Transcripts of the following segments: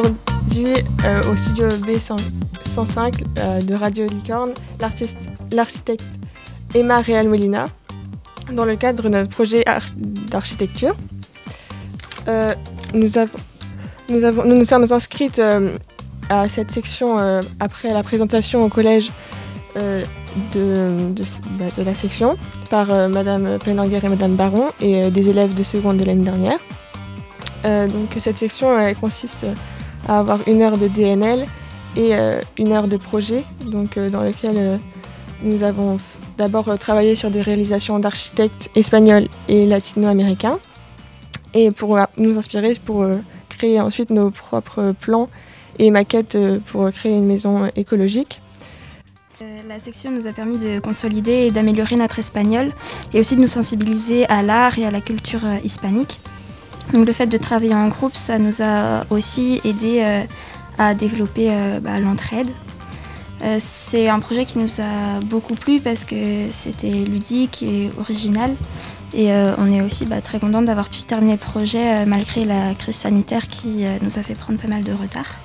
aujourd'hui au studio B105 de Radio Licorne l'architecte Emma Real Molina dans le cadre de notre projet d'architecture. nous, avons, nous, nous sommes inscrites à cette section après la présentation au collège de, bah, de, la section par euh, Madame Plenanguer et Madame Baron et euh, des élèves de seconde de l'année dernière. Euh, donc cette section consiste à avoir une heure de DNL et une heure de projet, donc dans lequel nous avons d'abord travaillé sur des réalisations d'architectes espagnols et latino-américains et pour nous inspirer pour créer ensuite nos propres plans et maquettes pour créer une maison écologique. La section nous a permis de consolider et d'améliorer notre espagnol et aussi de nous sensibiliser à l'art et à la culture euh, hispanique. Donc le fait de travailler en groupe, ça nous a aussi aidé euh, à développer euh, bah, l'entraide. c'est un projet qui nous a beaucoup plu parce que c'était ludique et original. Et on est aussi bah, très content d'avoir pu terminer le projet malgré la crise sanitaire qui nous a fait prendre pas mal de retard.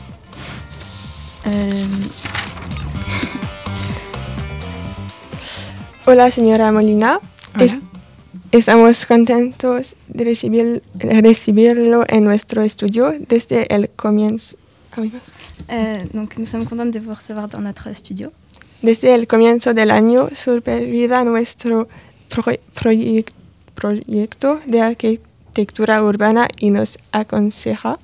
Hola, señora Molina. Estamos contentos de recibirlo en nuestro estudio desde el comienzo. Euh, donc, nous sommes contents de vous recevoir dans notre studio. Desde el comienzo del año supervisa nuestro proyecto de arquitectura urbana y nos aconseja.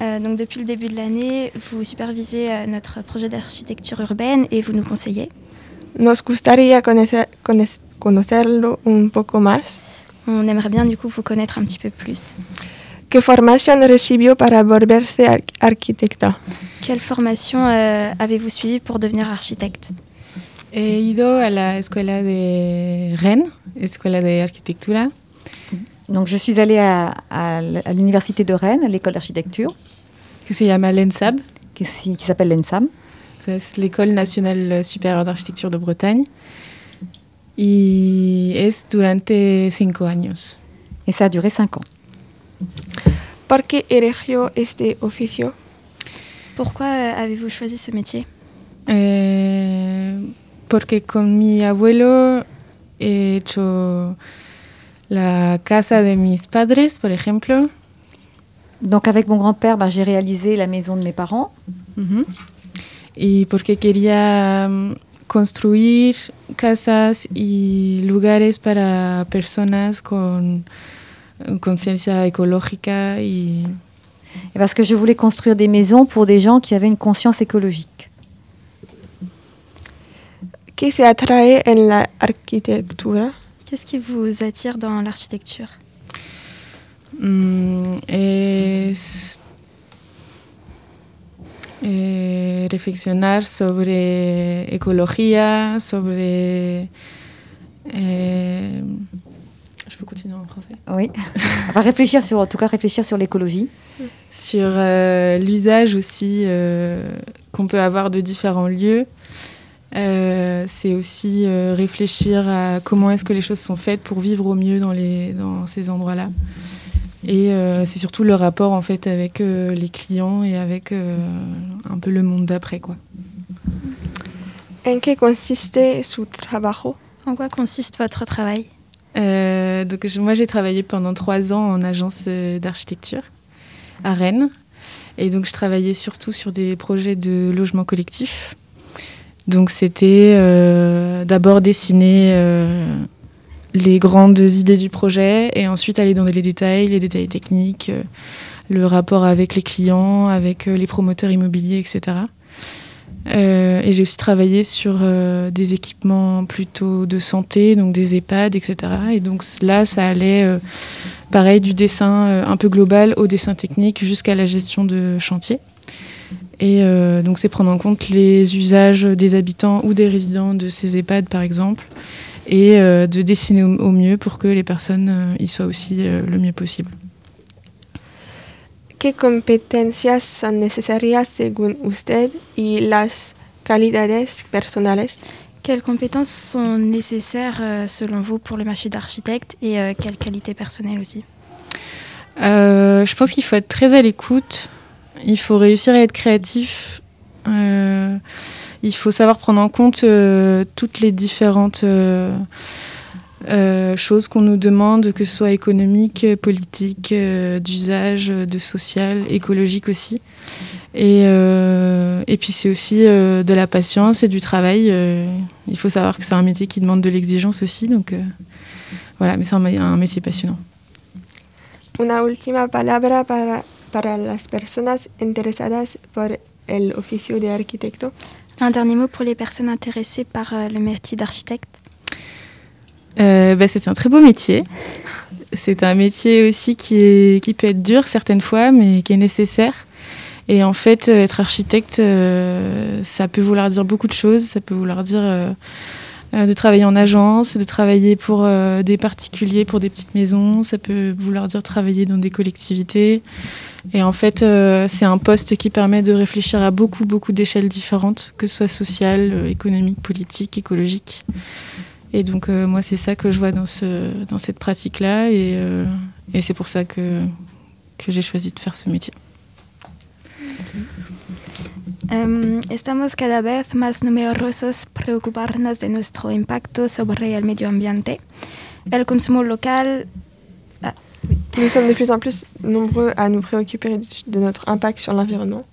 Euh, donc depuis le début de l'année, vous supervisez euh, notre projet d'architecture urbaine et vous nous conseillez. Nos gustaría conocer, conocerlo un poco más. On aimerait bien du coup vous connaître un petit peu plus. ¿Qué formación recibió para volverse arquitecta? Quelle formation euh, avez-vous suivi pour devenir architecte? He ido a la escuela de Rennes, escuela de arquitectura. Donc je suis allée à, à, l'université de Rennes, à l'école d'architecture. Qui s'appelle l'ENSAB. Qui, qui s'appelle l'ENSAB. C'est l'École nationale supérieure d'architecture de Bretagne. Y es durante cinco años. Et ça a duré cinq ans. ¿Por qué eligió este oficio? Pourquoi avez-vous choisi ce métier? Eh, Porque con mi abuelo he hecho la casa de mis padres, por ejemplo. Donc avec mon grand-père, bah, j'ai réalisé la maison de mes parents. Mm -hmm. y porque quería mm, construir casas y lugares para personas con conciencia ecológica y parce que je voulais construire des maisons pour des gens qui avaient une conscience écologique. Qu'est-ce qui? Qu'est-ce vous attire dans l'architecture? Mm, es eh, reflexionar sobre ecología, sobre... Eh, je peux continuer en français? Oui. Enfin, réfléchir sur, en tout cas, réfléchir sur l'écologie. Sur euh, l'usage aussi euh, qu'on peut avoir de différents lieux. Euh, c'est aussi réfléchir à comment est-ce que les choses sont faites pour vivre au mieux dans, les, dans ces endroits-là. Et euh, c'est surtout le rapport en fait avec euh, les clients et avec euh, un peu le monde d'après quoi. En qué consiste su trabajo? En quoi consiste votre travail? Donc moi j'ai travaillé pendant trois ans en agence d'architecture à Rennes et donc je travaillais surtout sur des projets de logement collectif. Donc c'était d'abord dessiner les grandes idées du projet et ensuite aller dans les détails, les détails techniques, euh, le rapport avec les clients, avec euh, les promoteurs immobiliers, etc. Euh, et j'ai aussi travaillé sur des équipements plutôt de santé, donc des EHPAD, etc. Et donc là, ça allait, pareil, du dessin un peu global au dessin technique jusqu'à la gestion de chantier. Et donc c'est prendre en compte les usages des habitants ou des résidents de ces EHPAD, par exemple, et euh, de dessiner au, au, mieux pour que les personnes euh, y soient aussi euh, le mieux possible. ¿Qué competencias son necesarias según usted y las calidades personales? Quelles compétences sont nécessaires euh, selon vous pour le marché d'architecte et euh, quelles qualités personnelles aussi? Euh, Je pense qu'il faut être très à l'écoute il faut réussir à être créatif. Euh, il faut savoir prendre en compte euh, toutes les différentes euh, choses qu'on nous demande, que ce soit économique, politique, d'usage, de social, écologique aussi. Et, et puis c'est aussi de la patience et du travail. il faut savoir que c'est un métier qui demande de l'exigence aussi. Donc voilà, mais c'est un, un métier passionnant. Una última palabra para, para las personas interesadas por el oficio de arquitecto. Un dernier mot pour les personnes intéressées par euh, le métier d'architecte. Euh, bah, c'est un très beau métier. C'est un métier aussi qui, peut être dur certaines fois, mais qui est nécessaire. Et en fait, euh, être architecte, ça peut vouloir dire beaucoup de choses. Ça peut vouloir dire de travailler en agence, de travailler pour euh, des particuliers, pour des petites maisons. Ça peut vouloir dire travailler dans des collectivités. Et en fait, euh, c'est un poste qui permet de réfléchir à beaucoup, beaucoup d'échelles différentes, que ce soit sociale, économique, politique, écologique. Et donc, moi, c'est ça que je vois dans, ce, dans cette pratique-là. Et, et c'est pour ça que j'ai choisi de faire ce métier. Um, estamos cada vez más numerosos preocuparnos de nuestro impacto sobre el medio ambiente. El consumo local. Ah, oui. Nous sommes de plus en plus nombreux à nous préoccuper de notre impact sur l'environnement.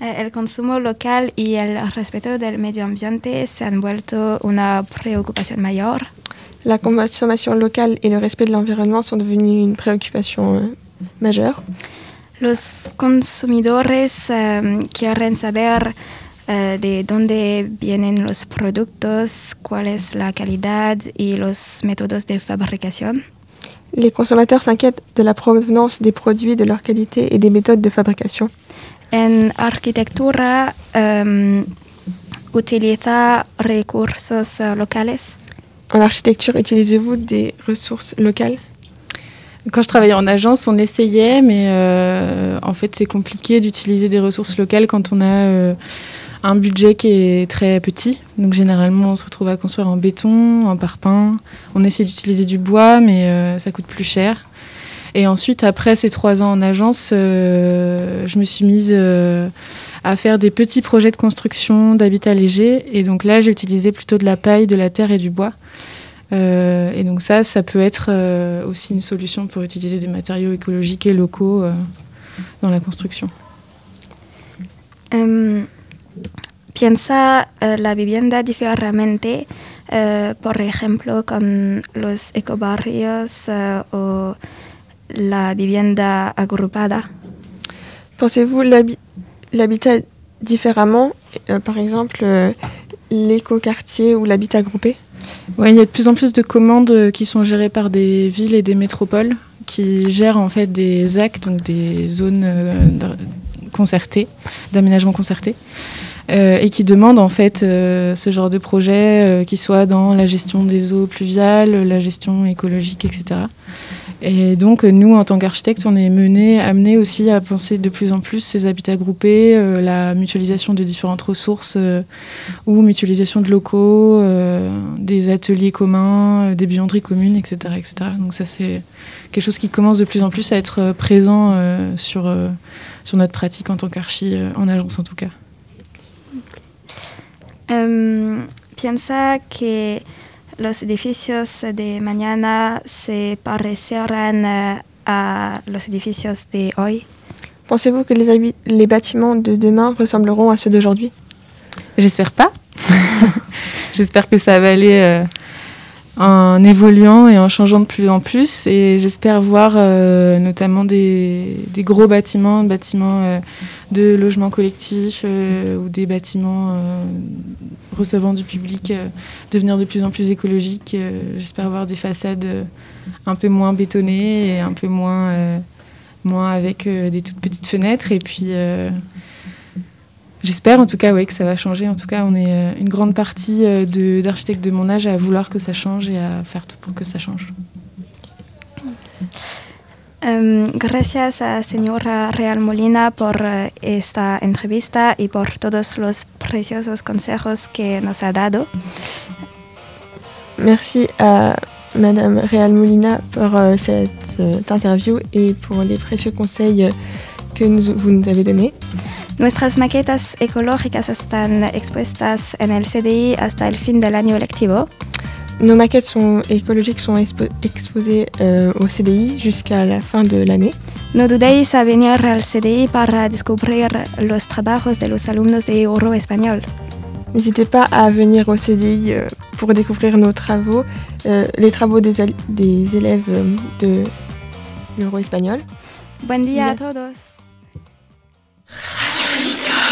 Eh, el consumo local y el respeto del medio ambiente se han vuelto una preocupación mayor. La consommation locale et le respect de l'environnement sont devenus une préoccupation euh, majeure. Los consumidores um, quieren saber uh, de dónde vienen los productos, cuál es la calidad y los métodos de fabricación. Les consommateurs s'inquiètent de la provenance des produits, de leur qualité et des méthodes de fabrication. En arquitectura, um, utiliza recursos uh, locales. En architecture, utilisez-vous des ressources locales? Quand je travaillais en agence, on essayait, mais euh, en fait, c'est compliqué d'utiliser des ressources locales quand on a euh, un budget qui est très petit. Donc, généralement, on se retrouve à construire en béton, en parpaing. On essaie d'utiliser du bois, mais euh, ça coûte plus cher. Et ensuite, après ces trois ans en agence, je me suis mise à faire des petits projets de construction d'habitat léger. Et donc là, j'ai utilisé plutôt de la paille, de la terre et du bois. Euh, et donc ça, ça peut être euh, aussi une solution pour utiliser des matériaux écologiques et locaux euh, dans la construction. Um, piensa uh, la vivienda diferentemente, uh, por ejemplo, con los ecobarrios uh, o la vivienda agrupada. Pensez-vous l'habitat différemment, par exemple l'écoquartier ou l'habitat groupé? Oui, il y a de plus en plus de commandes qui sont gérées par des villes et des métropoles qui gèrent en fait des ZAC, donc des zones euh, concertées, d'aménagement concerté, euh, et qui demandent en fait euh, ce genre de projet qui soit dans la gestion des eaux pluviales, la gestion écologique, etc. Et donc, nous, en tant qu'architectes, on est menés, amenés aussi à penser de plus en plus ces habitats groupés, euh, la mutualisation de différentes ressources euh, ou mutualisation de locaux, euh, des ateliers communs, des buanderies communes, etc., etc. Donc, ça, c'est quelque chose qui commence de plus en plus à être présent sur, sur notre pratique en tant qu'archi, en agence en tout cas. Um, piensa que los edificios de mañana se parecerán uh, a los edificios de hoy? Pensez-vous que les, les, bâtiments de demain ressembleront à ceux d'aujourd'hui? J'espère pas. J'espère que ça va aller euh, en évoluant et en changeant de plus en plus. Et j'espère voir euh, notamment des, gros bâtiments, bâtiments euh, de logement collectif euh, ou des bâtiments recevant du public devenir de plus en plus écologiques. j'espère voir des façades un peu moins bétonnées et un peu moins, moins avec des toutes petites fenêtres. Et puis J'espère en tout cas ouais, que ça va changer. En tout cas, on est une grande partie d'architectes de, de mon âge à vouloir que ça change et à faire tout pour que ça change. Um, gracias a señora Real Molina por uh, esta entrevista y por todos los preciosos consejos que nos ha dado. Merci à Madame Real Molina pour euh, cette euh, interview et pour les précieux conseils que nous- vous nous avez données. Nuestras maquetas ecológicas están expuestas en el CDI hasta el fin del año lectivo. Nos maquettes sont écologiques sont expo- exposées euh, au CDI jusqu'à la fin de l'année. No dudéis a venir al CDI para descubrir los trabajos de los alumnos de Euro Español. N'hésitez pas à venir au CDI euh, pour découvrir nos travaux, euh, les travaux des, des élèves euh, de l'euro espagnol. Buen día a todos.